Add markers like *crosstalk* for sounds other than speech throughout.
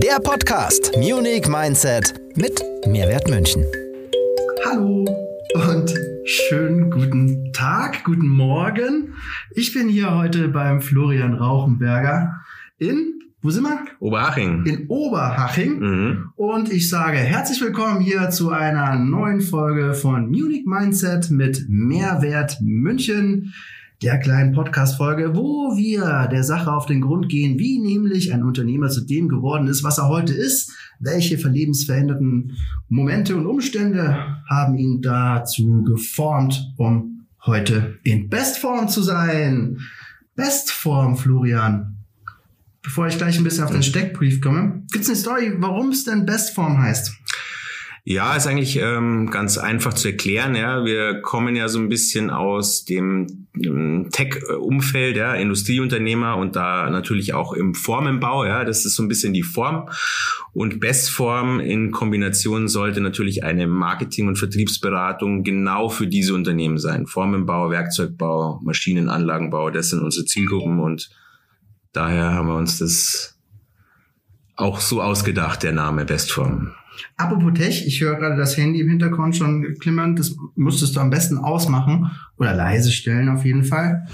Der Podcast Munich Mindset mit Mehrwert München. Hallo und schönen guten Tag, guten Morgen. Ich bin hier heute beim Florian Rauchenberger in, wo sind wir? Oberhaching. In Oberhaching. Mhm. Und ich sage herzlich willkommen hier zu einer neuen Folge von Munich Mindset mit Mehrwert München der kleinen Podcast-Folge, wo wir der Sache auf den Grund gehen, wie nämlich ein Unternehmer zu dem geworden ist, was er heute ist, welche verlebensveränderten Momente und Umstände haben ihn dazu geformt, um heute in Bestform zu sein. Bestform, Florian. Bevor ich gleich ein bisschen auf den Steckbrief komme, gibt es eine Story, warum es denn Bestform heißt? Ja, ist eigentlich ähm, ganz einfach zu erklären. Ja, wir kommen ja so ein bisschen aus dem ähm, Tech-Umfeld, ja, Industrieunternehmer und da natürlich auch im Formenbau. Ja, das ist so ein bisschen die Form. Und Bestform in Kombination sollte natürlich eine Marketing- und Vertriebsberatung genau für diese Unternehmen sein. Formenbau, Werkzeugbau, Maschinenanlagenbau, das sind unsere Zielgruppen und daher haben wir uns das auch so ausgedacht, der Name Bestform. Apropos Tech, ich höre gerade das Handy im Hintergrund schon klimmern. Das müsstest du am besten ausmachen oder leise stellen auf jeden Fall.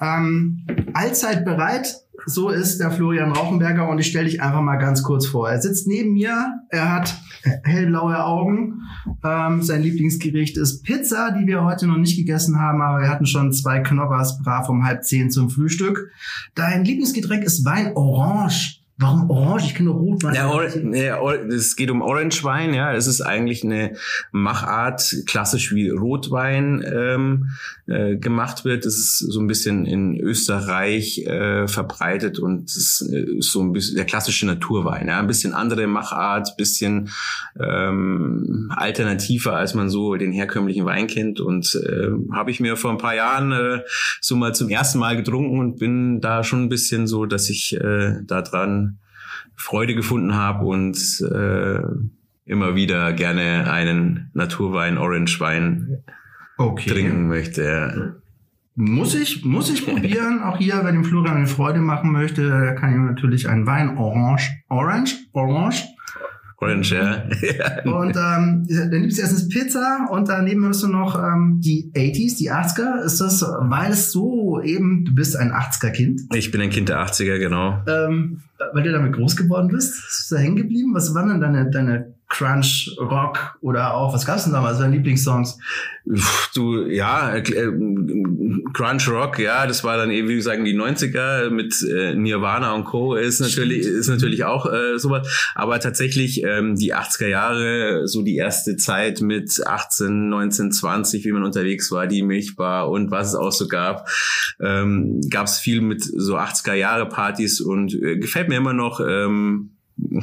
Ähm, allzeit bereit, so ist der Florian Rauchenberger und ich stelle dich einfach mal ganz kurz vor. Er sitzt neben mir, er hat hellblaue Augen. Ähm, sein Lieblingsgericht ist Pizza, die wir heute noch nicht gegessen haben, aber wir hatten schon zwei Knoppers brav um halb zehn zum Frühstück. Dein Lieblingsgetränk ist Wein Orange. Warum Orange? Ich kenne nur Rotwein. Ja, Or ja, es geht um Orange Wein, ja. Es ist eigentlich eine Machart, klassisch wie Rotwein ähm, äh, gemacht wird. Es ist so ein bisschen in Österreich äh, verbreitet und es ist so ein bisschen der klassische Naturwein, ja. Ein bisschen andere Machart, bisschen ähm, alternativer, als man so den herkömmlichen Wein kennt. Und äh, habe ich mir vor ein paar Jahren äh, so mal zum ersten Mal getrunken und bin da schon ein bisschen so, dass ich äh, da dran Freude gefunden habe und äh, immer wieder gerne einen Naturwein, Orangewein Okay. trinken möchte. Ja. Muss ich, muss ich probieren. Auch hier, wenn dem Florian eine Freude machen möchte, der kann ihm natürlich einen Wein Orange, Orange, Orange. Orange, ja. *laughs* Und ähm, dann gibt es erstens Pizza und daneben hast du noch ähm, die 80s, die 80er. Ist das, weil es so eben, du bist ein 80er-Kind, Ich bin ein Kind der 80er, genau. ähm, weil du damit groß geworden bist? Bist du da hängen geblieben? Was waren denn deine, deine Crunch, Rock oder auch, was gab's denn damals, deine Lieblingssongs? Du, ja, äh, Crunch Rock, ja, das war dann eben, wie gesagt, die 90er mit äh, Nirvana und Co. ist natürlich, ist natürlich auch äh, sowas. Aber tatsächlich ähm, die 80er Jahre, so die erste Zeit mit 18, 19, 20, wie man unterwegs war, die Milchbar und was es auch so gab, ähm, gab es viel mit so 80er Jahre Partys und äh, gefällt mir immer noch. Ähm,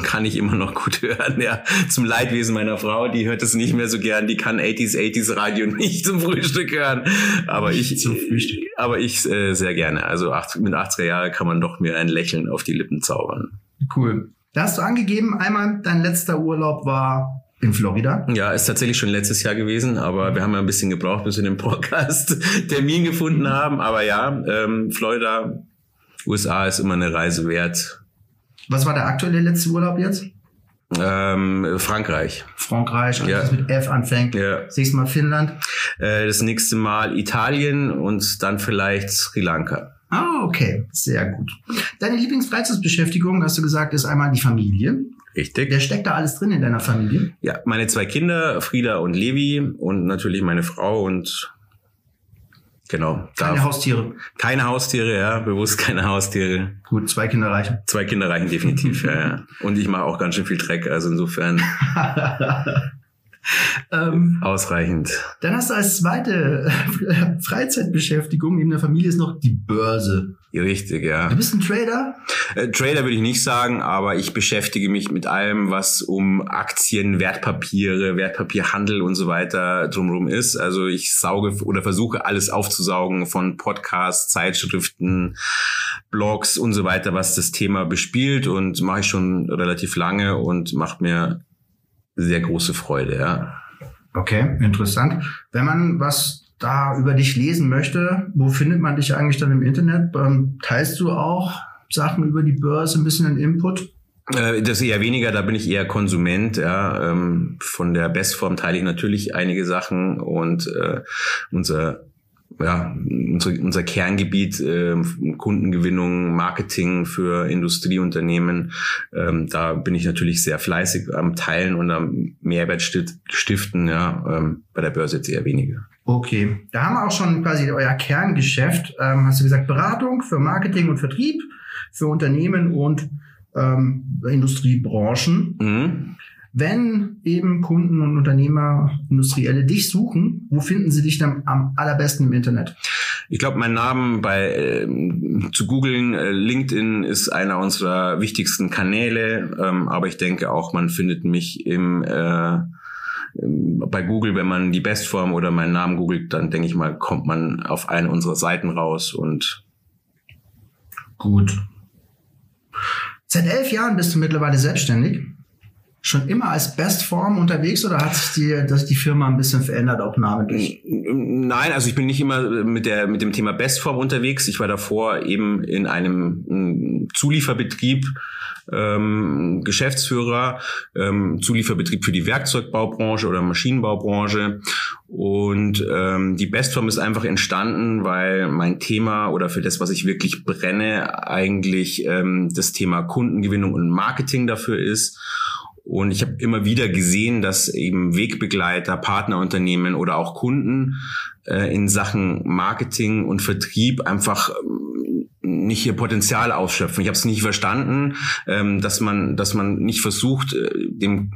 kann ich immer noch gut *laughs* hören, ja. Zum Leidwesen meiner Frau, die hört es nicht mehr so gern, die kann 80s, 80s Radio *laughs* nicht zum Frühstück hören. Aber Nicht ich, zum Frühstück. aber ich äh, sehr gerne. Also acht, mit 80er Jahre kann man doch mir ein Lächeln auf die Lippen zaubern. Cool. Da hast du angegeben, einmal dein letzter Urlaub war in Florida. Ja, ist tatsächlich schon letztes Jahr gewesen, aber wir haben ja ein bisschen gebraucht, bis wir den Podcast *laughs* Termin gefunden haben. Aber ja, ähm, Florida, USA ist immer eine Reise wert. Was war der aktuelle letzte Urlaub jetzt? Ähm, Frankreich. Frankreich, alles Ja. was mit F anfängt. Ja. Das nächste Mal Finnland. Äh, das nächste Mal Italien und dann vielleicht Sri Lanka. Ah, okay. Sehr gut. Deine Lieblingsfreizeitbeschäftigung, hast du gesagt, ist einmal die Familie. Richtig. Wer steckt da alles drin in deiner Familie? Ja, meine zwei Kinder, Frieda und Levi und natürlich meine Frau und genau. Keine Haustiere. keine Haustiere, ja, bewusst keine Haustiere. Gut, zwei Kinder reichen. Zwei Kinder reichen definitiv, ja, ja. Und ich mache auch ganz schön viel Dreck, also insofern *laughs* ähm, ausreichend. dann hast du als zweite äh, Freizeitbeschäftigung neben der Familie ist noch die Börse. Richtig, ja. Du bist ein Trader? Äh, Trader würde ich nicht sagen, aber ich beschäftige mich mit allem, was um Aktien, Wertpapiere, Wertpapierhandel und so weiter drumherum ist. Also ich sauge oder versuche alles aufzusaugen von Podcasts, Zeitschriften, Blogs und so weiter, was das Thema bespielt und mache ich schon relativ lange und macht mir sehr große Freude, ja. Okay, interessant. Wenn man was da über dich lesen möchte, wo findet man dich eigentlich dann im Internet? Ähm, teilst du auch Sachen über die Börse, ein bisschen einen Input? Äh, das eher weniger, da bin ich eher Konsument. Ja. Ähm, von der Bestform teile ich natürlich einige Sachen und äh, unser ja, unser, unser Kerngebiet äh, Kundengewinnung, Marketing für Industrieunternehmen. Ähm, da bin ich natürlich sehr fleißig am Teilen und am Mehrwert stiften. Ja, ähm, bei der Börse jetzt eher weniger. Okay, da haben wir auch schon quasi euer Kerngeschäft. Ähm, hast du gesagt, Beratung für Marketing und Vertrieb für Unternehmen und ähm, Industriebranchen. Mhm. Wenn eben Kunden und Unternehmer, Industrielle dich suchen, wo finden sie dich dann am allerbesten im Internet? Ich glaube, mein Name bei äh, zu googeln, äh, LinkedIn ist einer unserer wichtigsten Kanäle, ähm, aber ich denke auch, man findet mich im äh, bei Google, wenn man die Bestform oder meinen Namen googelt, dann denke ich mal, kommt man auf eine unserer Seiten raus und gut. Seit elf Jahren bist du mittlerweile selbstständig schon immer als Bestform unterwegs oder hat sich die, dass die Firma ein bisschen verändert, auch namentlich? Nein, also ich bin nicht immer mit der mit dem Thema Bestform unterwegs. Ich war davor eben in einem Zulieferbetrieb ähm, Geschäftsführer, ähm, Zulieferbetrieb für die Werkzeugbaubranche oder Maschinenbaubranche. Und ähm, die Bestform ist einfach entstanden, weil mein Thema oder für das, was ich wirklich brenne, eigentlich ähm, das Thema Kundengewinnung und Marketing dafür ist. Und ich habe immer wieder gesehen, dass eben Wegbegleiter, Partnerunternehmen oder auch Kunden äh, in Sachen Marketing und Vertrieb einfach ähm, nicht ihr Potenzial ausschöpfen. Ich habe es nicht verstanden, ähm, dass man, dass man nicht versucht, äh, dem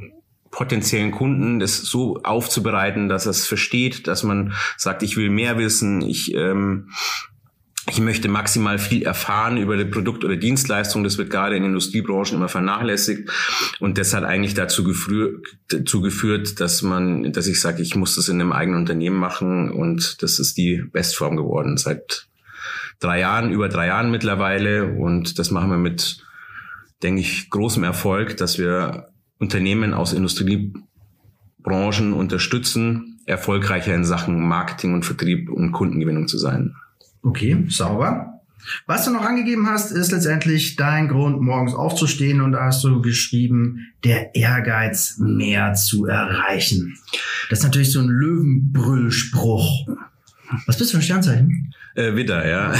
potenziellen Kunden das so aufzubereiten, dass er es versteht, dass man sagt, ich will mehr wissen, ich ähm, ich möchte maximal viel erfahren über das Produkt oder Dienstleistung. Das wird gerade in Industriebranchen immer vernachlässigt. Und das hat eigentlich dazu, dazu geführt, dass man, dass ich sage, ich muss das in einem eigenen Unternehmen machen. Und das ist die Bestform geworden seit drei Jahren, über drei Jahren mittlerweile. Und das machen wir mit, denke ich, großem Erfolg, dass wir Unternehmen aus Industriebranchen unterstützen, erfolgreicher in Sachen Marketing und Vertrieb und Kundengewinnung zu sein. Okay, sauber. Was du noch angegeben hast, ist letztendlich dein Grund, morgens aufzustehen und da hast du geschrieben, der Ehrgeiz, mehr zu erreichen. Das ist natürlich so ein Löwenbrüllspruch. Was bist du für ein Sternzeichen? Äh, Witter, ja.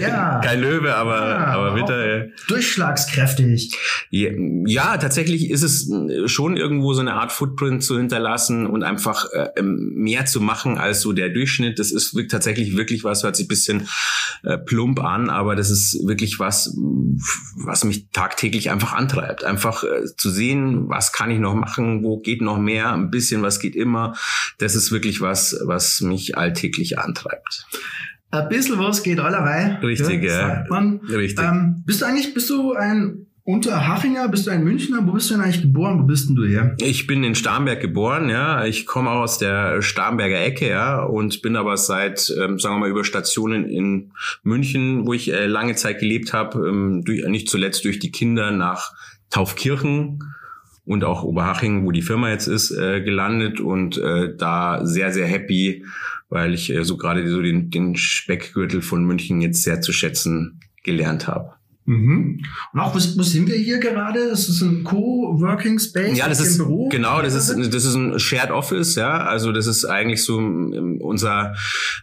ja. *laughs* Kein Löwe, aber, ja, aber Witter. Ja. Durchschlagskräftig. Ja, ja, tatsächlich ist es äh, schon irgendwo so eine Art Footprint zu hinterlassen und einfach äh, ähm, mehr zu machen als so der Durchschnitt. Das ist tatsächlich wirklich was, hört sich ein bisschen äh, plump an, aber das ist wirklich was, was mich tagtäglich einfach antreibt. Einfach äh, zu sehen, was kann ich noch machen, wo geht noch mehr, ein bisschen was geht immer. Das ist wirklich was, was mich alltäglich antreibt. Ein bisschen was geht allerweil. Richtig, ja. Sagt man. Richtig. Ähm, bist du eigentlich, bist du ein Unterhachinger, bist du ein Münchner? Wo bist du denn eigentlich geboren? Wo bist denn du her? Ich bin in Starnberg geboren, ja. Ich komme aus der Starnberger Ecke, ja, und bin aber seit, ähm, sagen wir mal, über Stationen in München, wo ich äh, lange Zeit gelebt habe, ähm, durch, nicht zuletzt durch die Kinder nach Taufkirchen und auch Oberhaching, wo die Firma jetzt ist, äh, gelandet und äh, da sehr, sehr happy weil ich äh, so gerade so den, den Speckgürtel von München jetzt sehr zu schätzen gelernt habe. Mhm. Und auch, wo, wo sind wir hier gerade? Das ist ein Co-Working Space? Ja, das ist, Büro? genau, das ist, das ist ein Shared Office, ja. Also das ist eigentlich so unser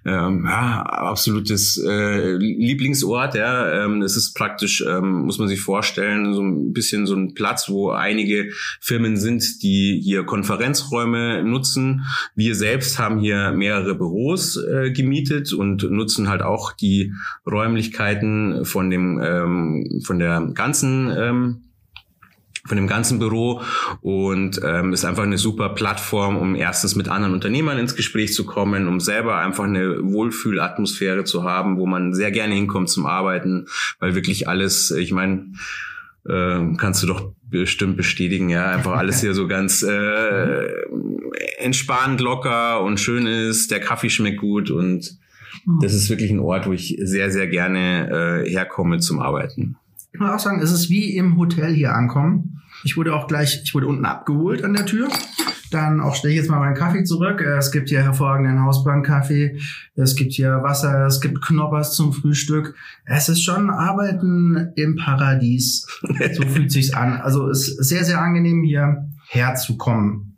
ähm, ja, absolutes äh, Lieblingsort, ja. Ähm, es ist praktisch, ähm, muss man sich vorstellen, so ein bisschen so ein Platz, wo einige Firmen sind, die hier Konferenzräume nutzen. Wir selbst haben hier mehrere Büros äh, gemietet und nutzen halt auch die Räumlichkeiten von dem ähm, von der ganzen ähm, von dem ganzen Büro und ähm, ist einfach eine super Plattform, um erstens mit anderen Unternehmern ins Gespräch zu kommen, um selber einfach eine Wohlfühlatmosphäre zu haben, wo man sehr gerne hinkommt zum Arbeiten, weil wirklich alles, ich meine, äh, kannst du doch bestimmt bestätigen, ja, einfach alles hier so ganz äh, entspannt, locker und schön ist, der Kaffee schmeckt gut und hm. Das ist wirklich ein Ort, wo ich sehr, sehr gerne äh, herkomme zum Arbeiten. Ich muss auch sagen, es ist wie im Hotel hier ankommen. Ich wurde auch gleich, ich wurde unten abgeholt an der Tür. dann auch stelle ich jetzt mal meinen Kaffee zurück. Äh, es gibt hier hervorragenden Hausbahnkaffee, es gibt hier Wasser, es gibt Knoppers zum Frühstück. Es ist schon Arbeiten im Paradies. So fühlt sich's an. Also ist sehr, sehr angenehm hier herzukommen.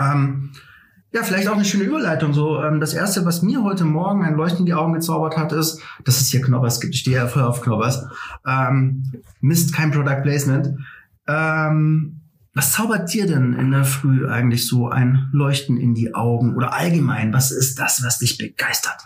Ähm, ja, vielleicht auch eine schöne Überleitung. So, ähm, das erste, was mir heute Morgen ein Leuchten in die Augen gezaubert hat, ist, dass es hier Knoppers gibt. Ich stehe ja voll auf Knoppers. Ähm, Mist, kein Product Placement. Ähm, was zaubert dir denn in der Früh eigentlich so ein Leuchten in die Augen? Oder allgemein, was ist das, was dich begeistert?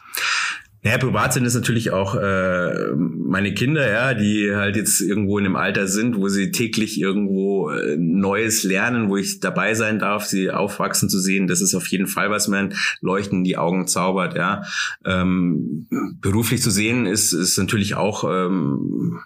Ja, privat sind es natürlich auch äh, meine Kinder, ja, die halt jetzt irgendwo in einem Alter sind, wo sie täglich irgendwo äh, Neues lernen, wo ich dabei sein darf, sie aufwachsen zu sehen. Das ist auf jeden Fall, was ein Leuchten in die Augen zaubert, ja. Ähm, beruflich zu sehen ist, ist natürlich auch ähm,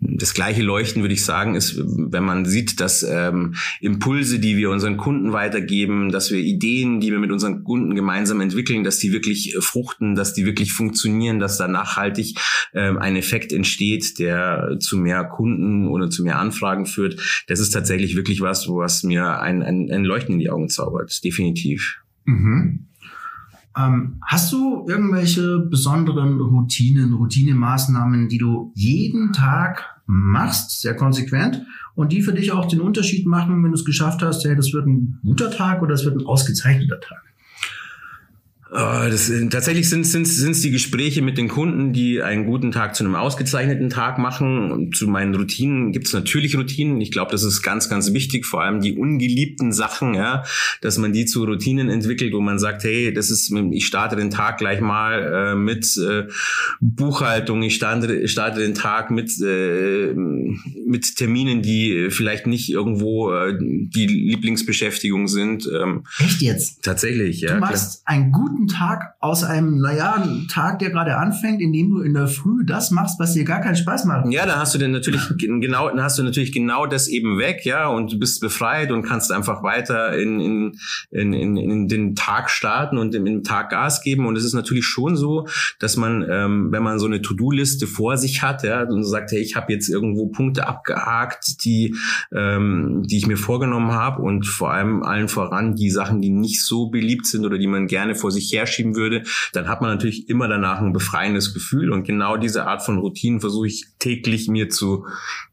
das gleiche Leuchten, würde ich sagen, ist, wenn man sieht, dass ähm, Impulse, die wir unseren Kunden weitergeben, dass wir Ideen, die wir mit unseren Kunden gemeinsam entwickeln, dass die wirklich äh, fruchten, dass die wirklich funktionieren, dass da nachhaltig ähm, ein Effekt entsteht, der zu mehr Kunden oder zu mehr Anfragen führt. Das ist tatsächlich wirklich was, was mir ein, ein, ein Leuchten in die Augen zaubert, definitiv. Mhm. Ähm, hast du irgendwelche besonderen Routinen, Routinemaßnahmen, die du jeden Tag machst, sehr konsequent, und die für dich auch den Unterschied machen, wenn du es geschafft hast, hey, das wird ein guter Tag oder das wird ein ausgezeichneter Tag? Äh, das, tatsächlich sind es die Gespräche mit den Kunden, die einen guten Tag zu einem ausgezeichneten Tag machen. Und zu meinen Routinen gibt es natürlich Routinen. Ich glaube, das ist ganz, ganz wichtig, vor allem die ungeliebten Sachen, ja, dass man die zu Routinen entwickelt, wo man sagt, hey, das ist, ich starte den Tag gleich mal äh, mit äh, Buchhaltung, ich starte, starte den Tag mit, äh, mit Terminen, die vielleicht nicht irgendwo äh, die Lieblingsbeschäftigung sind. Ähm, Echt jetzt? Tatsächlich, ja. Du machst klar. einen guten guten Tag aus einem, naja, Tag, der gerade anfängt, indem du in der Früh das machst, was dir gar keinen Spaß macht. Ja, da hast du dann natürlich *laughs* genau, dann hast du natürlich genau das eben weg, ja, und du bist befreit und kannst einfach weiter in, in, in, in, in den Tag starten und in den Tag Gas geben. Und es ist natürlich schon so, dass man, ähm, wenn man so eine To-Do-Liste vor sich hat, ja, und sagt, hey, ich habe jetzt irgendwo Punkte abgehakt, die, ähm, die ich mir vorgenommen habe und vor allem allen voran die Sachen, die nicht so beliebt sind oder die man gerne vor sich herschieben würde, dann hat man natürlich immer danach ein befreiendes Gefühl. Und genau diese Art von Routinen versuche ich täglich mir zu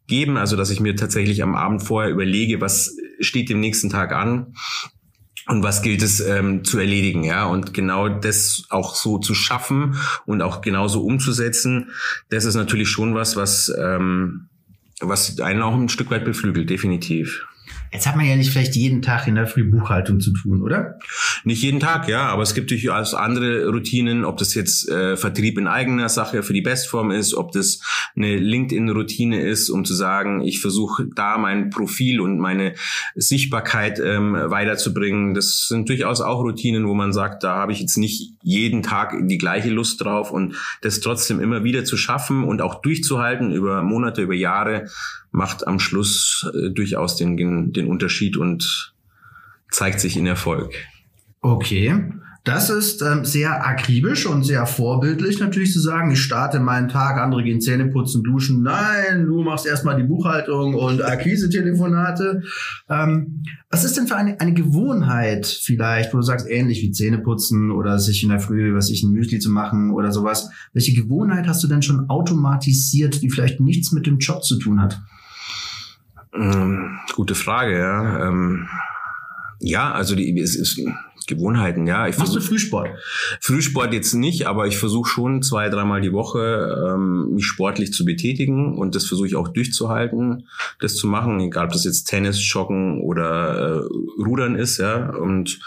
geben. Also, dass ich mir tatsächlich am Abend vorher überlege, was steht dem nächsten Tag an und was gilt es ähm, zu erledigen, ja und genau das auch so zu schaffen und auch genauso umzusetzen, das ist natürlich schon was, was ähm, was einen auch ein Stück weit beflügelt, definitiv. Jetzt hat man ja nicht vielleicht jeden Tag in der Früh Buchhaltung zu tun, oder? Nicht jeden Tag, ja, aber es gibt durchaus andere Routinen, ob das jetzt äh, Vertrieb in eigener Sache für die Bestform ist, ob das eine LinkedIn-Routine ist, um zu sagen, ich versuche da mein Profil und meine Sichtbarkeit ähm, weiterzubringen. Das sind durchaus auch Routinen, wo man sagt, da habe ich jetzt nicht jeden Tag die gleiche Lust drauf und das trotzdem immer wieder zu schaffen und auch durchzuhalten über Monate, über Jahre, macht am Schluss äh, durchaus den, den Unterschied und zeigt sich in Erfolg. Okay. Das ist ähm, sehr akribisch und sehr vorbildlich natürlich zu sagen, ich starte meinen Tag, andere gehen Zähne putzen, duschen. Nein, du machst erstmal die Buchhaltung und Akquise-Telefonate. Ähm, was ist denn für eine, eine Gewohnheit vielleicht, wo du sagst, ähnlich wie Zähne putzen oder sich in der Früh, was ich, ein Müsli zu machen oder sowas. Welche Gewohnheit hast du denn schon automatisiert, die vielleicht nichts mit dem Job zu tun hat? Ähm, gute Frage, ja. Ähm, ja, also die, es ist Gewohnheiten, ja. Ich Machst du Frühsport? Frühsport jetzt nicht, aber ich versuche schon zwei, dreimal die Woche ähm, mich sportlich zu betätigen und das versuche ich auch durchzuhalten, das zu machen, egal ob das jetzt Tennis, Joggen oder äh, Rudern ist, ja. Und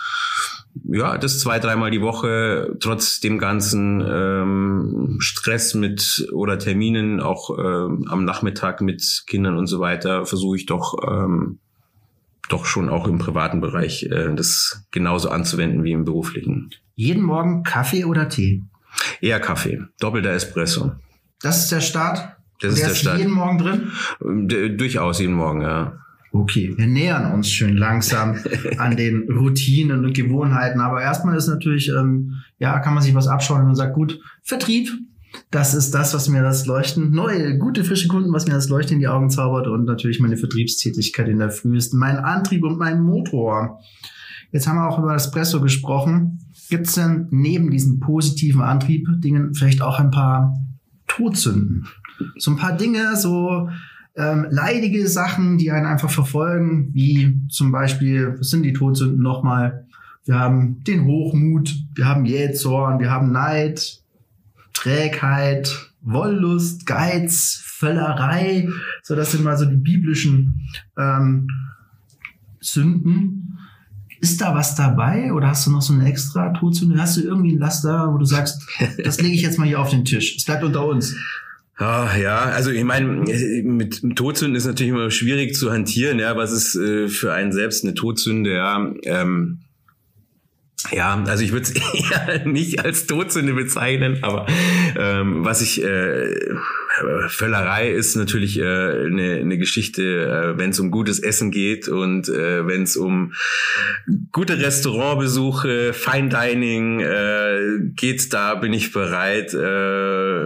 ja, das zwei, dreimal die Woche, trotz dem ganzen ähm, Stress mit oder Terminen, auch ähm, am Nachmittag mit Kindern und so weiter, versuche ich doch ähm, doch schon auch im privaten Bereich äh, das genauso anzuwenden wie im beruflichen. Jeden Morgen Kaffee oder Tee? Eher Kaffee, doppelter Espresso. Das ist der Start? Das ist der, der ist Start. jeden Morgen drin? D durchaus jeden Morgen, ja. Okay, wir nähern uns schön langsam *laughs* an den Routinen und Gewohnheiten. Aber erstmal ist natürlich, ähm, ja, kann man sich was abschauen und sagt, gut, Vertrieb, das ist das, was mir das Leuchten, neue, gute, frische Kunden, was mir das Leuchten in die Augen zaubert und natürlich meine Vertriebstätigkeit in der Früh ist mein Antrieb und mein Motor. Jetzt haben wir auch über Espresso gesprochen. Gibt es denn neben diesem positiven Antrieb Dingen vielleicht auch ein paar Todsünden? So ein paar Dinge, so ähm, leidige Sachen, die einen einfach verfolgen, wie zum Beispiel, was sind die Todsünden nochmal? Wir haben den Hochmut, wir haben Jähzorn, wir haben Neid, Trägheit, Wollust, Geiz, Völlerei. So, das sind mal so die biblischen ähm, Sünden. Ist da was dabei oder hast du noch so eine extra Todsünde? Hast du irgendwie ein Laster, wo du sagst, *laughs* das lege ich jetzt mal hier auf den Tisch. Es bleibt unter uns. Ah, ja, also ich meine, mit Todsünden ist natürlich immer schwierig zu hantieren, ja, was ist äh, für einen selbst eine Todsünde, ja. Ähm, ja, also ich würde es *laughs* eher nicht als Todsünde bezeichnen, aber ähm, was ich äh, Völlerei ist natürlich äh, eine, eine Geschichte, äh, wenn es um gutes Essen geht und äh, wenn es um gute Restaurantbesuche, Fine Dining äh, geht, da bin ich bereit, äh,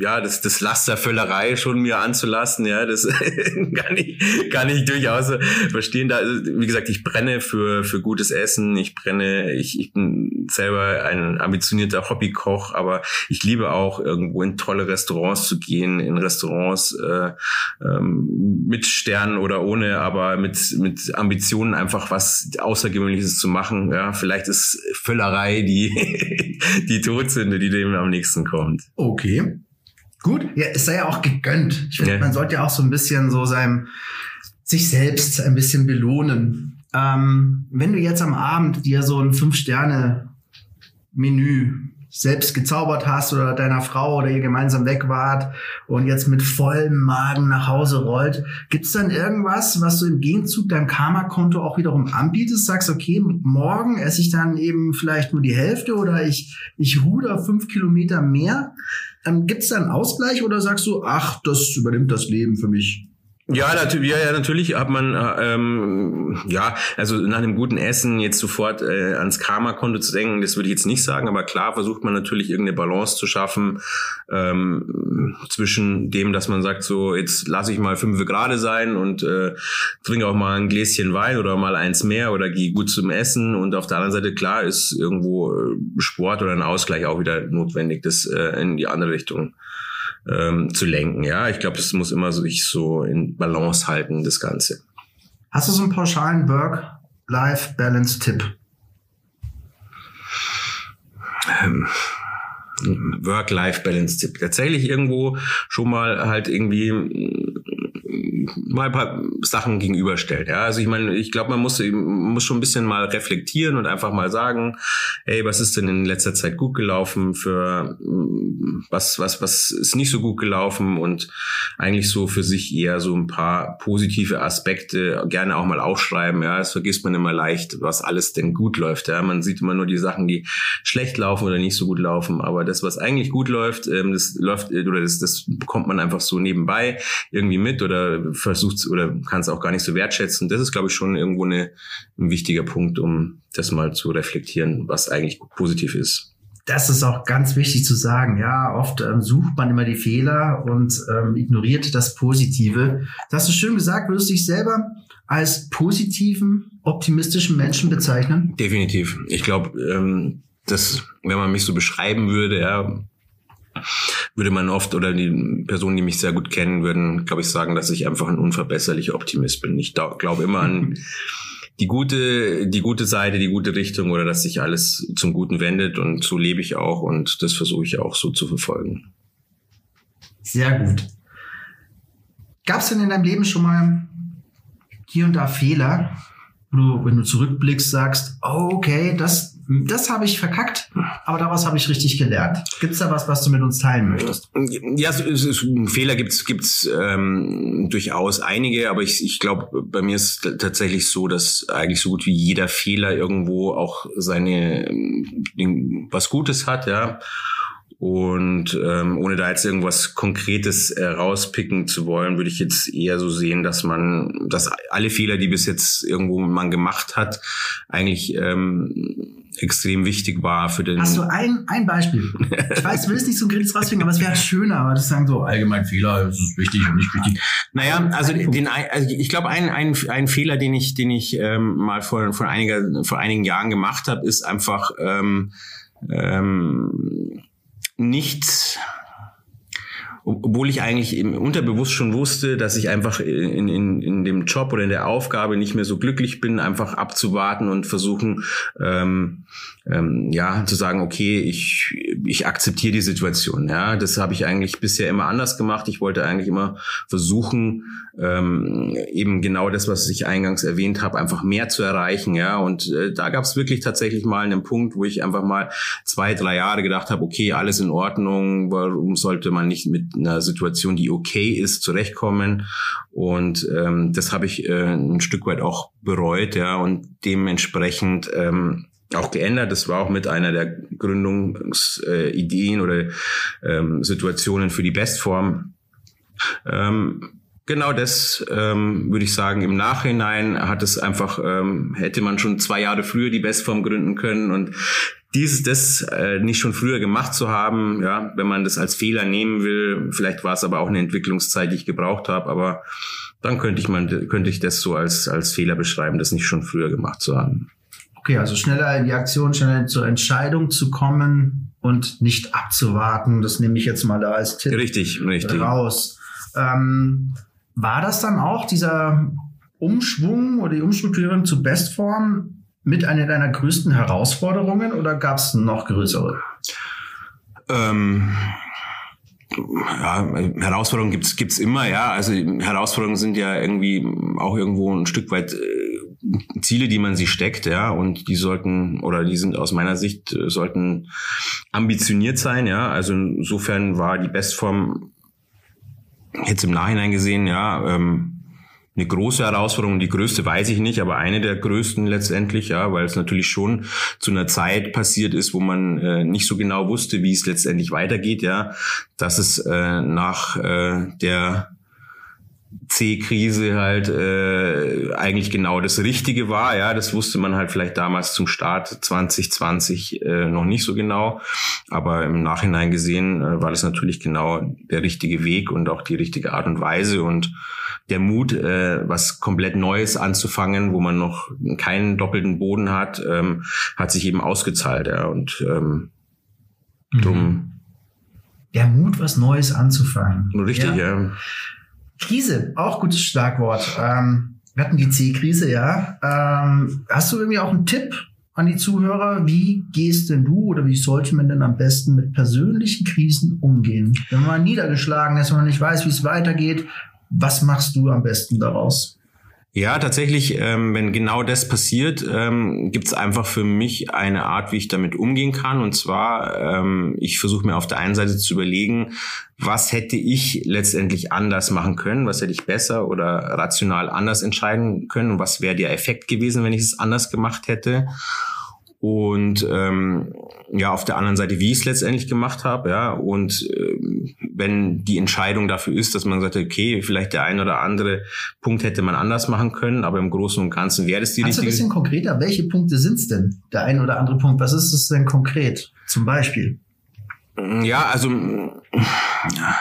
ja, das, das Laster Völlerei schon mir anzulassen. Ja, das *laughs* kann ich, kann ich durchaus verstehen. Da, wie gesagt, ich brenne für, für gutes Essen. Ich brenne, ich, ich bin selber ein ambitionierter Hobbykoch, aber ich liebe auch irgendwo in tolle Restaurants Restaurants zu gehen, in Restaurants äh, ähm, mit Sternen oder ohne, aber mit, mit Ambitionen einfach was Außergewöhnliches zu machen. Ja, vielleicht ist Völlerei die, *laughs* die Todsünde, die dem am nächsten kommt. Okay. Gut. Ja, es sei ja auch gegönnt. Ich finde, ja. man sollte ja auch so ein bisschen so seinem, sich selbst ein bisschen belohnen. Ähm, wenn du jetzt am Abend dir so ein Fünf-Sterne-Menü selbst gezaubert hast oder deiner Frau oder ihr gemeinsam weg wart und jetzt mit vollem Magen nach Hause rollt, gibt's dann irgendwas, was du im Gegenzug deinem Karma-Konto auch wiederum anbietest? Sagst, okay, morgen esse ich dann eben vielleicht nur die Hälfte oder ich, ich ruder fünf Kilometer mehr. Ähm, gibt's da einen Ausgleich oder sagst du, ach, das übernimmt das Leben für mich? Ja, natürlich, ja, ja, natürlich hat man, äh, ähm, ja, also nach einem guten Essen jetzt sofort äh, ans Karma-Konto zu denken, das würde ich jetzt nicht sagen, aber klar versucht man natürlich irgendeine Balance zu schaffen ähm, zwischen dem, dass man sagt, so jetzt lasse ich mal fünf Grade sein und äh, trinke auch mal ein Gläschen Wein oder mal eins mehr oder gehe gut zum Essen. Und auf der anderen Seite, klar, ist irgendwo äh, Sport oder ein Ausgleich auch wieder notwendig, das äh, in die andere Richtung ähm, zu lenken. Ja, ich glaube, es muss immer so, sich so in Balance halten, das Ganze. Hast du so einen pauschalen Work-Life-Balance-Tipp? Ähm, Work-Life-Balance-Tipp. Tatsächlich irgendwo schon mal halt irgendwie mal ein paar Sachen gegenüberstellt. Ja, also ich meine, ich glaube, man muss, muss schon ein bisschen mal reflektieren und einfach mal sagen, hey, was ist denn in letzter Zeit gut gelaufen für was, was, was ist nicht so gut gelaufen und eigentlich so für sich eher so ein paar positive Aspekte gerne auch mal aufschreiben. Ja, das vergisst man immer leicht, was alles denn gut läuft. Ja, man sieht immer nur die Sachen, die schlecht laufen oder nicht so gut laufen. Aber das, was eigentlich gut läuft, ähm, das läuft oder das, das bekommt man einfach so nebenbei irgendwie mit oder versucht oder kann es auch gar nicht so wertschätzen. Das ist, glaube ich, schon irgendwo eine, ein wichtiger Punkt, um das mal zu reflektieren, was eigentlich positiv ist. Das ist auch ganz wichtig zu sagen. Ja, oft ähm, sucht man immer die Fehler und ähm, ignoriert das Positive. Das hast du schön gesagt. Würdest du dich selber als positiven, optimistischen Menschen bezeichnen? Definitiv. Ich glaube, ähm, dass, wenn man mich so beschreiben würde, ja, würde man oft oder die Personen, die mich sehr gut kennen, würden, glaube ich, sagen, dass ich einfach ein unverbesserlicher Optimist bin. Ich glaube immer an die gute, die gute Seite, die gute Richtung oder dass sich alles zum Guten wendet und so lebe ich auch und das versuche ich auch so zu verfolgen. Sehr gut. Gab es denn in deinem Leben schon mal hier und da Fehler, wo du, wenn du zurückblickst, sagst, oh, okay, das, das habe ich verkackt, aber daraus habe ich richtig gelernt. Gibt es da was, was du mit uns teilen möchtest? Ja, es, es, Fehler gibt's gibt's ähm, durchaus einige, aber ich, ich glaube, bei mir ist tatsächlich so, dass eigentlich so gut wie jeder Fehler irgendwo auch seine was Gutes hat, ja. Und ähm, ohne da jetzt irgendwas Konkretes äh, rauspicken zu wollen, würde ich jetzt eher so sehen, dass man, dass alle Fehler, die bis jetzt irgendwo man gemacht hat, eigentlich ähm, extrem wichtig war für den. Hast du ein, ein Beispiel? Ich weiß, will es nicht so ein kritisches rausfinden, aber es wäre schöner, aber das sagen so allgemein Fehler, das ist wichtig und nicht wichtig. Naja, also den, also ich glaube, ein, ein, ein Fehler, den ich, den ich ähm, mal vor, vor, einiger, vor einigen Jahren gemacht habe, ist einfach ähm, ähm, nicht obwohl ich eigentlich im unterbewusst schon wusste, dass ich einfach in, in, in dem Job oder in der Aufgabe nicht mehr so glücklich bin, einfach abzuwarten und versuchen, ähm, ähm, ja, zu sagen, okay, ich, ich akzeptiere die Situation. Ja, das habe ich eigentlich bisher immer anders gemacht. Ich wollte eigentlich immer versuchen, ähm, eben genau das, was ich eingangs erwähnt habe, einfach mehr zu erreichen. Ja, und äh, da gab es wirklich tatsächlich mal einen Punkt, wo ich einfach mal zwei, drei Jahre gedacht habe, okay, alles in Ordnung. Warum sollte man nicht mit einer Situation, die okay ist, zurechtkommen? Und ähm, das habe ich äh, ein Stück weit auch bereut. Ja, und dementsprechend ähm, auch geändert. Das war auch mit einer der Gründungsideen äh, oder ähm, Situationen für die Bestform. Ähm, genau das ähm, würde ich sagen. Im Nachhinein hat es einfach, ähm, hätte man schon zwei Jahre früher die Bestform gründen können und dieses, das äh, nicht schon früher gemacht zu haben, ja, wenn man das als Fehler nehmen will, vielleicht war es aber auch eine Entwicklungszeit, die ich gebraucht habe, aber dann könnte ich man, könnte ich das so als, als Fehler beschreiben, das nicht schon früher gemacht zu haben. Okay, also schneller in die Aktion, schneller zur Entscheidung zu kommen und nicht abzuwarten. Das nehme ich jetzt mal da als Tipp richtig, richtig. raus. Ähm, war das dann auch dieser Umschwung oder die Umstrukturierung zu Bestform mit einer deiner größten Herausforderungen oder gab es noch größere? Ähm ja, Herausforderungen gibt's gibt's immer, ja. Also Herausforderungen sind ja irgendwie auch irgendwo ein Stück weit äh, Ziele, die man sich steckt, ja, und die sollten oder die sind aus meiner Sicht äh, sollten ambitioniert sein, ja. Also insofern war die Bestform jetzt im Nachhinein gesehen, ja, ähm, eine große Herausforderung. Die größte weiß ich nicht, aber eine der größten letztendlich, ja, weil es natürlich schon zu einer Zeit passiert ist, wo man äh, nicht so genau wusste, wie es letztendlich weitergeht, ja, dass es äh, nach äh, der C-Krise halt äh, eigentlich genau das Richtige war. Ja, das wusste man halt vielleicht damals zum Start 2020 äh, noch nicht so genau. Aber im Nachhinein gesehen äh, war das natürlich genau der richtige Weg und auch die richtige Art und Weise und der Mut, äh, was komplett Neues anzufangen, wo man noch keinen doppelten Boden hat, ähm, hat sich eben ausgezahlt. Ja, und ähm, mhm. drum. Der Mut, was Neues anzufangen. Richtig, ja. ja. Krise, auch gutes Schlagwort. Ähm, wir hatten die C-Krise, ja. Ähm, hast du irgendwie auch einen Tipp an die Zuhörer? Wie gehst denn du oder wie sollte man denn am besten mit persönlichen Krisen umgehen? Wenn man niedergeschlagen ist, wenn man nicht weiß, wie es weitergeht, was machst du am besten daraus? Ja, tatsächlich, ähm, wenn genau das passiert, ähm, gibt es einfach für mich eine Art, wie ich damit umgehen kann. Und zwar, ähm, ich versuche mir auf der einen Seite zu überlegen, was hätte ich letztendlich anders machen können, was hätte ich besser oder rational anders entscheiden können und was wäre der Effekt gewesen, wenn ich es anders gemacht hätte. Und ähm, ja, auf der anderen Seite, wie ich es letztendlich gemacht habe, ja, und äh, wenn die Entscheidung dafür ist, dass man sagt, okay, vielleicht der ein oder andere Punkt hätte man anders machen können, aber im Großen und Ganzen wäre das die Kannst richtige. Du ein bisschen konkreter, welche Punkte sind es denn? Der ein oder andere Punkt, was ist es denn konkret? Zum Beispiel? Ja, also ja.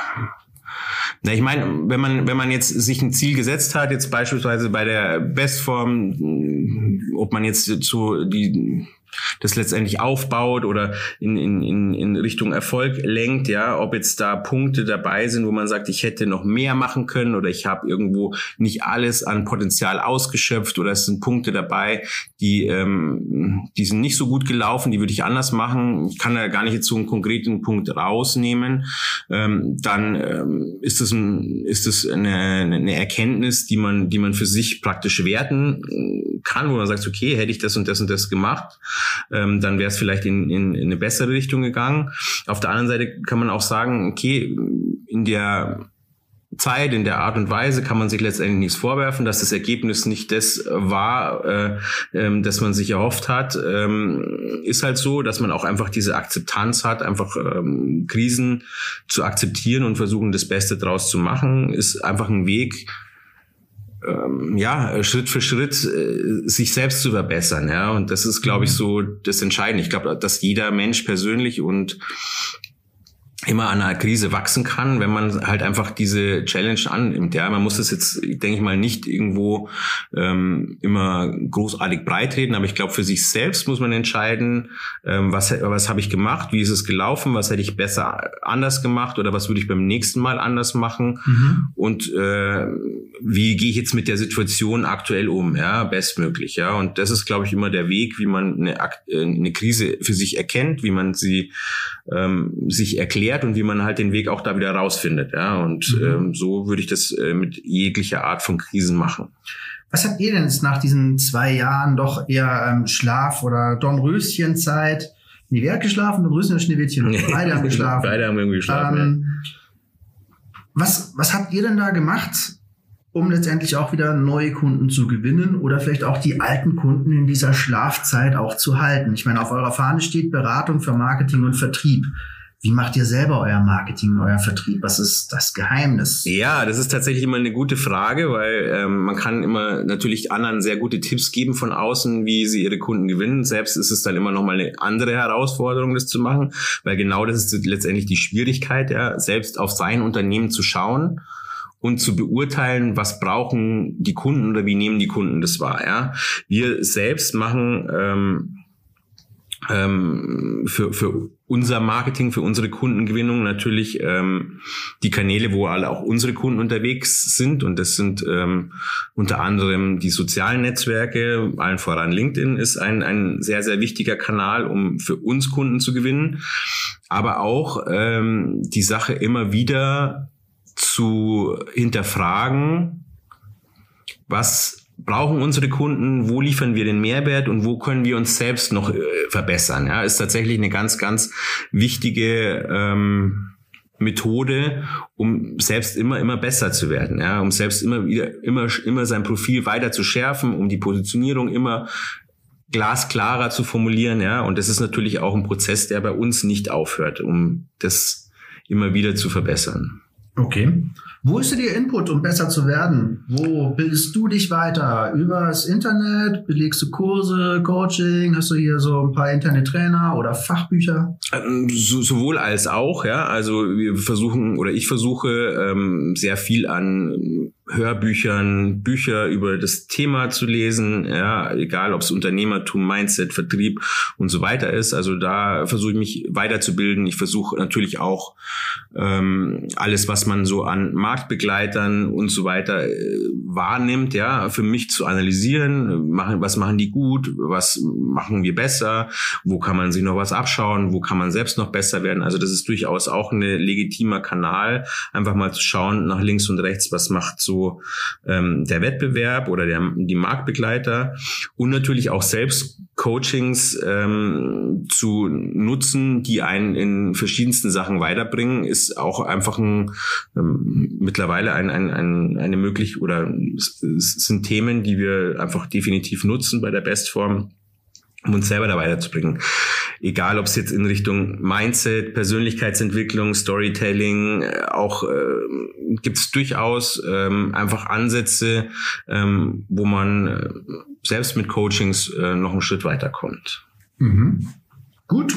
Na, ich meine, wenn man, wenn man jetzt sich ein Ziel gesetzt hat, jetzt beispielsweise bei der Bestform, ob man jetzt so die das letztendlich aufbaut oder in, in, in, in Richtung Erfolg lenkt, ja, ob jetzt da Punkte dabei sind, wo man sagt, ich hätte noch mehr machen können oder ich habe irgendwo nicht alles an Potenzial ausgeschöpft oder es sind Punkte dabei, die, ähm, die sind nicht so gut gelaufen, die würde ich anders machen. Ich kann da gar nicht jetzt so einen konkreten Punkt rausnehmen. Ähm, dann ähm, ist es ein, ist es eine, eine Erkenntnis, die man, die man für sich praktisch werten kann, wo man sagt, okay, hätte ich das und das und das gemacht, ähm, dann wäre es vielleicht in, in, in eine bessere Richtung gegangen. Auf der anderen Seite kann man auch sagen, okay, in der Zeit, in der Art und Weise kann man sich letztendlich nichts vorwerfen, dass das Ergebnis nicht das war, äh, ähm, das man sich erhofft hat. Ähm, ist halt so, dass man auch einfach diese Akzeptanz hat, einfach ähm, Krisen zu akzeptieren und versuchen, das Beste draus zu machen, ist einfach ein Weg, ähm, ja, Schritt für Schritt äh, sich selbst zu verbessern, ja. Und das ist, glaube ich, mhm. so das Entscheidende. Ich glaube, dass jeder Mensch persönlich und immer an einer Krise wachsen kann, wenn man halt einfach diese Challenge annimmt. Ja, man muss das jetzt, denke ich mal, nicht irgendwo ähm, immer großartig breitreden, aber ich glaube, für sich selbst muss man entscheiden, ähm, was, was habe ich gemacht, wie ist es gelaufen, was hätte ich besser anders gemacht oder was würde ich beim nächsten Mal anders machen mhm. und äh, wie gehe ich jetzt mit der Situation aktuell um, ja, bestmöglich, ja. Und das ist, glaube ich, immer der Weg, wie man eine, äh, eine Krise für sich erkennt, wie man sie ähm, sich erklärt und wie man halt den Weg auch da wieder rausfindet. Ja, und mhm. ähm, so würde ich das äh, mit jeglicher Art von Krisen machen. Was habt ihr denn jetzt nach diesen zwei Jahren doch eher ähm, Schlaf- oder Dornröschenzeit? Nee, wer hat geschlafen? Dornröschen oder Schneewittchen? *laughs* Beide haben geschlafen. Beide haben irgendwie geschlafen. Ähm, ja. was, was habt ihr denn da gemacht, um letztendlich auch wieder neue Kunden zu gewinnen oder vielleicht auch die alten Kunden in dieser Schlafzeit auch zu halten. Ich meine, auf eurer Fahne steht Beratung für Marketing und Vertrieb. Wie macht ihr selber euer Marketing, euer Vertrieb? Was ist das Geheimnis? Ja, das ist tatsächlich immer eine gute Frage, weil ähm, man kann immer natürlich anderen sehr gute Tipps geben von außen, wie sie ihre Kunden gewinnen. Selbst ist es dann immer noch mal eine andere Herausforderung, das zu machen, weil genau das ist letztendlich die Schwierigkeit, ja, selbst auf sein Unternehmen zu schauen und zu beurteilen, was brauchen die Kunden oder wie nehmen die Kunden das wahr. Ja? Wir selbst machen ähm, ähm, für, für unser Marketing, für unsere Kundengewinnung natürlich ähm, die Kanäle, wo alle auch unsere Kunden unterwegs sind. Und das sind ähm, unter anderem die sozialen Netzwerke, allen voran LinkedIn ist ein, ein sehr, sehr wichtiger Kanal, um für uns Kunden zu gewinnen. Aber auch ähm, die Sache immer wieder zu hinterfragen, was brauchen unsere Kunden, wo liefern wir den Mehrwert und wo können wir uns selbst noch äh, verbessern. Ja, ist tatsächlich eine ganz, ganz wichtige ähm, Methode, um selbst immer, immer besser zu werden, ja, um selbst immer wieder, immer, immer sein Profil weiter zu schärfen, um die Positionierung immer glasklarer zu formulieren, ja. Und das ist natürlich auch ein Prozess, der bei uns nicht aufhört, um das immer wieder zu verbessern. Okay. Wo ist dir Input, um besser zu werden? Wo bildest du dich weiter? Übers Internet? Belegst du Kurse, Coaching? Hast du hier so ein paar Internettrainer oder Fachbücher? Ähm, so, sowohl als auch, ja. Also wir versuchen oder ich versuche ähm, sehr viel an Hörbüchern, Bücher über das Thema zu lesen, ja, egal ob es Unternehmertum, Mindset, Vertrieb und so weiter ist. Also da versuche ich mich weiterzubilden. Ich versuche natürlich auch ähm, alles, was man so an Marktbegleitern und so weiter äh, wahrnimmt, ja, für mich zu analysieren. Machen, was machen die gut? Was machen wir besser? Wo kann man sich noch was abschauen? Wo kann man selbst noch besser werden? Also das ist durchaus auch ein legitimer Kanal, einfach mal zu schauen nach links und rechts, was macht so so ähm, der Wettbewerb oder der, die Marktbegleiter und natürlich auch selbst Coachings ähm, zu nutzen, die einen in verschiedensten Sachen weiterbringen, ist auch einfach ein ähm, mittlerweile ein, ein, ein, eine möglich oder sind Themen, die wir einfach definitiv nutzen bei der Bestform um uns selber da weiterzubringen. Egal, ob es jetzt in Richtung Mindset, Persönlichkeitsentwicklung, Storytelling, äh, auch äh, gibt es durchaus ähm, einfach Ansätze, ähm, wo man äh, selbst mit Coachings äh, noch einen Schritt weiterkommt. Mhm. Gut,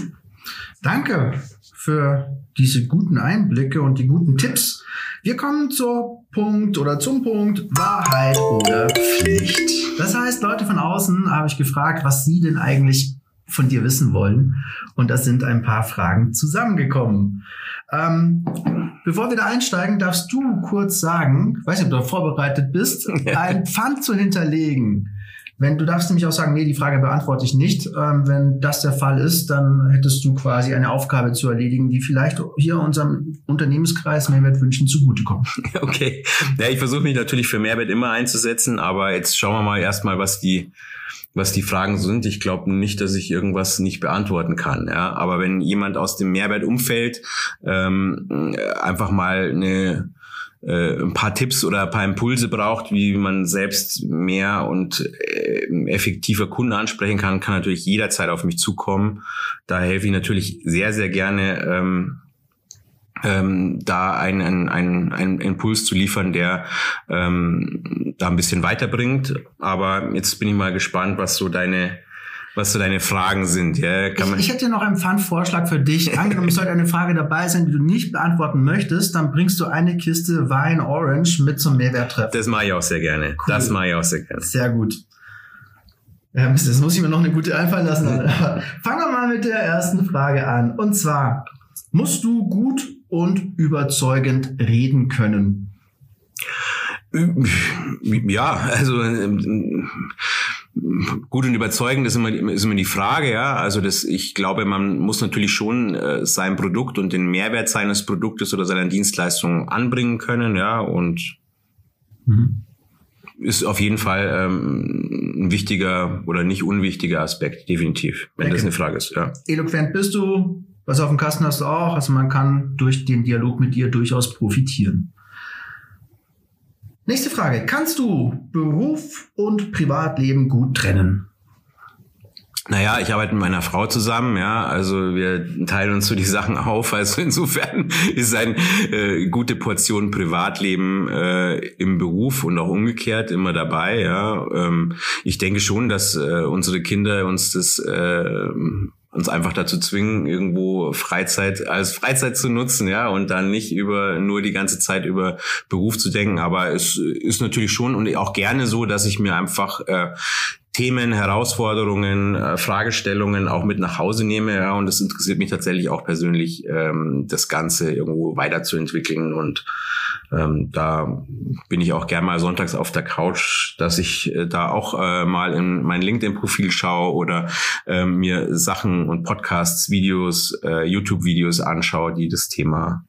danke für diese guten Einblicke und die guten Tipps. Wir kommen zur Punkt oder zum Punkt Wahrheit oder Pflicht. Das heißt, Leute von außen habe ich gefragt, was sie denn eigentlich von dir wissen wollen. Und das sind ein paar Fragen zusammengekommen. Ähm, bevor wir da einsteigen, darfst du kurz sagen, weiß nicht, ob du vorbereitet bist, *laughs* ein Pfand zu hinterlegen. Wenn du darfst nämlich auch sagen, nee, die Frage beantworte ich nicht. Ähm, wenn das der Fall ist, dann hättest du quasi eine Aufgabe zu erledigen, die vielleicht hier unserem Unternehmenskreis Mehrwert wünschen zugutekommt. *laughs* Okay. Ja, ich versuche mich natürlich für Mehrwert immer einzusetzen, aber jetzt schauen wir mal erstmal, was die was die Fragen sind. Ich glaube nicht, dass ich irgendwas nicht beantworten kann. Ja, aber wenn jemand aus dem Mehrwertumfeld ähm, einfach mal eine äh, ein paar Tipps oder ein paar Impulse braucht, wie man selbst mehr und äh, effektiver Kunden ansprechen kann, kann natürlich jederzeit auf mich zukommen. Da helfe ich natürlich sehr, sehr gerne. Ähm, ähm, da einen, einen, einen Impuls zu liefern, der ähm, da ein bisschen weiterbringt. Aber jetzt bin ich mal gespannt, was so deine was so deine Fragen sind. Ja, kann ich, ich hätte noch einen Fun-Vorschlag für dich. *laughs* Angenommen, es sollte eine Frage dabei sein, die du nicht beantworten möchtest, dann bringst du eine Kiste Wein Orange mit zum Mehrwerttreffen. Das mache ich auch sehr gerne. Cool. Das mache ich auch sehr gerne. Sehr gut. Ja, das muss ich mir noch eine gute einfallen lassen. *laughs* Fangen wir mal mit der ersten Frage an. Und zwar, musst du gut und überzeugend reden können? Ja, also ähm, gut und überzeugend ist immer, ist immer die Frage, ja. Also das, ich glaube, man muss natürlich schon äh, sein Produkt und den Mehrwert seines Produktes oder seiner Dienstleistung anbringen können, ja. Und mhm. ist auf jeden Fall ähm, ein wichtiger oder nicht unwichtiger Aspekt, definitiv, wenn okay. das eine Frage ist, ja. Eloquent bist du, was auf dem Kasten hast du auch. Also man kann durch den Dialog mit dir durchaus profitieren. Nächste Frage. Kannst du Beruf und Privatleben gut trennen? Naja, ich arbeite mit meiner Frau zusammen, ja, also wir teilen uns so die Sachen auf, also insofern *laughs* ist eine äh, gute Portion Privatleben äh, im Beruf und auch umgekehrt immer dabei, ja. Ähm, ich denke schon, dass äh, unsere Kinder uns das äh, uns einfach dazu zwingen, irgendwo Freizeit als Freizeit zu nutzen, ja, und dann nicht über nur die ganze Zeit über Beruf zu denken. Aber es ist natürlich schon und auch gerne so, dass ich mir einfach äh, Themen, Herausforderungen, äh, Fragestellungen auch mit nach Hause nehme. Ja, und es interessiert mich tatsächlich auch persönlich, ähm, das Ganze irgendwo weiterzuentwickeln. Und ähm, da bin ich auch gern mal sonntags auf der Couch, dass ich äh, da auch äh, mal in mein LinkedIn-Profil schaue oder äh, mir Sachen und Podcasts, Videos, äh, YouTube-Videos anschaue, die das Thema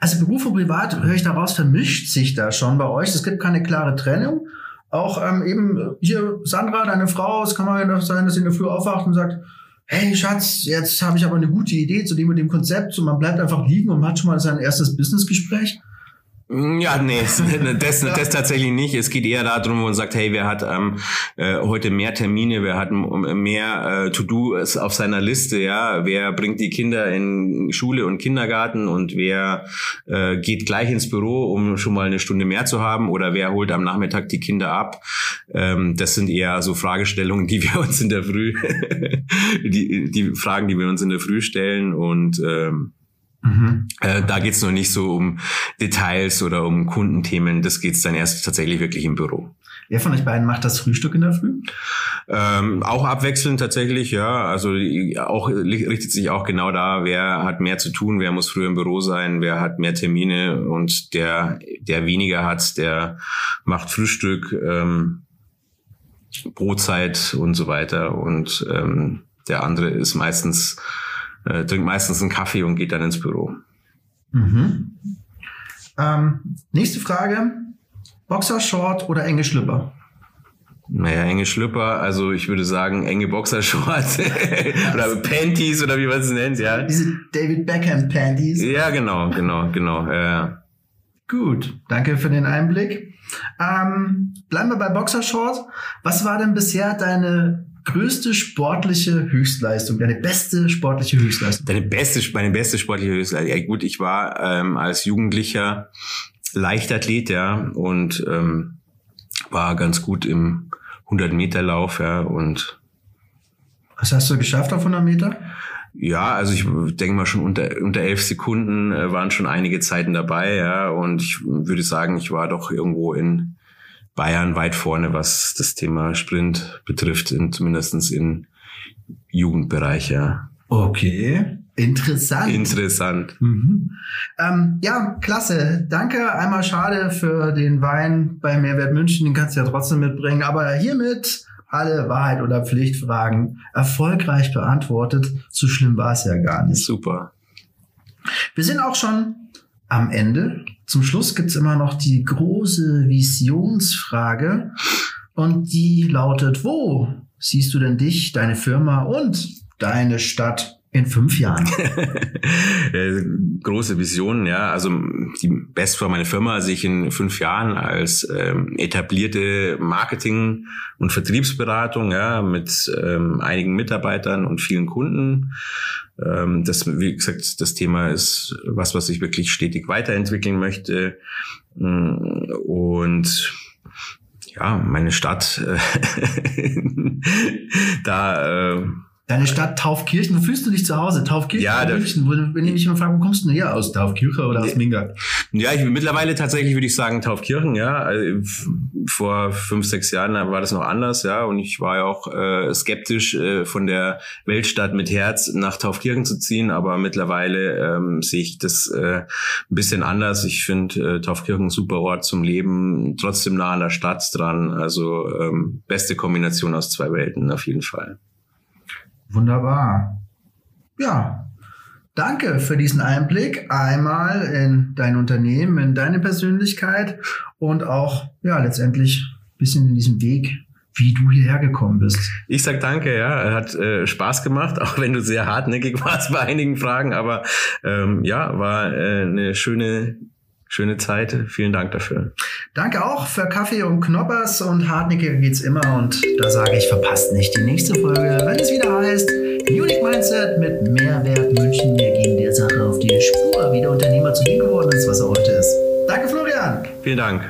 also Beruf und Privat, höre ich daraus, vermischt sich da schon bei euch. Es gibt keine klare Trennung auch ähm, eben hier Sandra, deine Frau, es kann mal sein, dass sie in der Früh aufwacht und sagt, hey Schatz, jetzt habe ich aber eine gute Idee zu dem und dem Konzept und man bleibt einfach liegen und hat schon mal sein erstes Businessgespräch. Ja, nee, das, das tatsächlich nicht. Es geht eher darum, wo man sagt, hey, wer hat ähm, äh, heute mehr Termine, wer hat mehr äh, To-Do auf seiner Liste, ja, wer bringt die Kinder in Schule und Kindergarten und wer äh, geht gleich ins Büro, um schon mal eine Stunde mehr zu haben oder wer holt am Nachmittag die Kinder ab. Ähm, das sind eher so Fragestellungen, die wir uns in der Früh, *laughs* die, die Fragen, die wir uns in der Früh stellen und ähm, Mhm. Äh, da geht's noch nicht so um Details oder um Kundenthemen. Das geht's dann erst tatsächlich wirklich im Büro. Wer von euch beiden macht das Frühstück in der Früh? Ähm, auch abwechselnd tatsächlich, ja. Also auch richtet sich auch genau da, wer hat mehr zu tun, wer muss früher im Büro sein, wer hat mehr Termine und der, der weniger hat, der macht Frühstück, ähm, Brotzeit und so weiter. Und ähm, der andere ist meistens äh, trinkt meistens einen Kaffee und geht dann ins Büro. Mhm. Ähm, nächste Frage. Boxershort oder enge Schlüpper? Naja, enge Schlüpper, also ich würde sagen enge Boxershorts *laughs* oder Panties oder wie man es nennt, ja. Diese David Beckham Panties. Ja, genau, genau, genau. Äh. Gut, danke für den Einblick. Ähm, bleiben wir bei Boxershorts. Was war denn bisher deine größte sportliche Höchstleistung, deine beste sportliche Höchstleistung? Deine beste, meine beste sportliche Höchstleistung. Ja gut, ich war ähm, als Jugendlicher Leichtathlet, ja, und ähm, war ganz gut im 100 Meter Lauf, ja, und was hast du geschafft auf 100 Meter? Ja, also ich denke mal schon unter unter elf Sekunden äh, waren schon einige Zeiten dabei, ja, und ich würde sagen, ich war doch irgendwo in Bayern weit vorne, was das Thema Sprint betrifft, in, zumindest in Jugendbereich, ja. Okay. Interessant. Interessant. Mhm. Ähm, ja, klasse. Danke. Einmal schade für den Wein bei Mehrwert München. Den kannst du ja trotzdem mitbringen. Aber hiermit alle Wahrheit oder Pflichtfragen erfolgreich beantwortet. So schlimm war es ja gar nicht. Super. Wir sind auch schon am Ende. Zum Schluss gibt's immer noch die große Visionsfrage. Und die lautet, wo siehst du denn dich, deine Firma und deine Stadt in fünf Jahren? *laughs* Große Visionen, ja. Also die Best für meine Firma sehe ich in fünf Jahren als ähm, etablierte Marketing- und Vertriebsberatung, ja, mit ähm, einigen Mitarbeitern und vielen Kunden. Ähm, das, wie gesagt, das Thema ist was, was ich wirklich stetig weiterentwickeln möchte. Und ja, meine Stadt, *laughs* da äh, Deine Stadt Taufkirchen, wo fühlst du dich zu Hause? Taufkirchen ja, München. Wo, wenn ich mich immer frage, wo kommst du denn her? Aus Taufkirche oder aus Minga? Ja, ich mittlerweile tatsächlich würde ich sagen Taufkirchen, ja. Also, vor fünf, sechs Jahren war das noch anders, ja. Und ich war ja auch äh, skeptisch, äh, von der Weltstadt mit Herz nach Taufkirchen zu ziehen, aber mittlerweile ähm, sehe ich das äh, ein bisschen anders. Ich finde äh, Taufkirchen ein super Ort zum Leben, trotzdem nah an der Stadt dran. Also ähm, beste Kombination aus zwei Welten auf jeden Fall. Wunderbar. Ja, danke für diesen Einblick einmal in dein Unternehmen, in deine Persönlichkeit und auch ja letztendlich ein bisschen in diesem Weg, wie du hierher gekommen bist. Ich sag danke, ja, hat äh, Spaß gemacht, *laughs* auch wenn du sehr hartnäckig warst bei einigen Fragen, aber ähm, ja, war äh, eine schöne schöne Zeit. Vielen Dank dafür. Danke auch für Kaffee und Knoppers und hartnäckiger geht's immer und da sage ich, verpasst nicht die nächste Folge, wenn es wieder heißt Unique Mindset mit Mehrwert München. Wir gehen der Sache auf die Spur, wie der Unternehmer zu dem geworden ist, was er heute ist. Danke, Florian. Vielen Dank.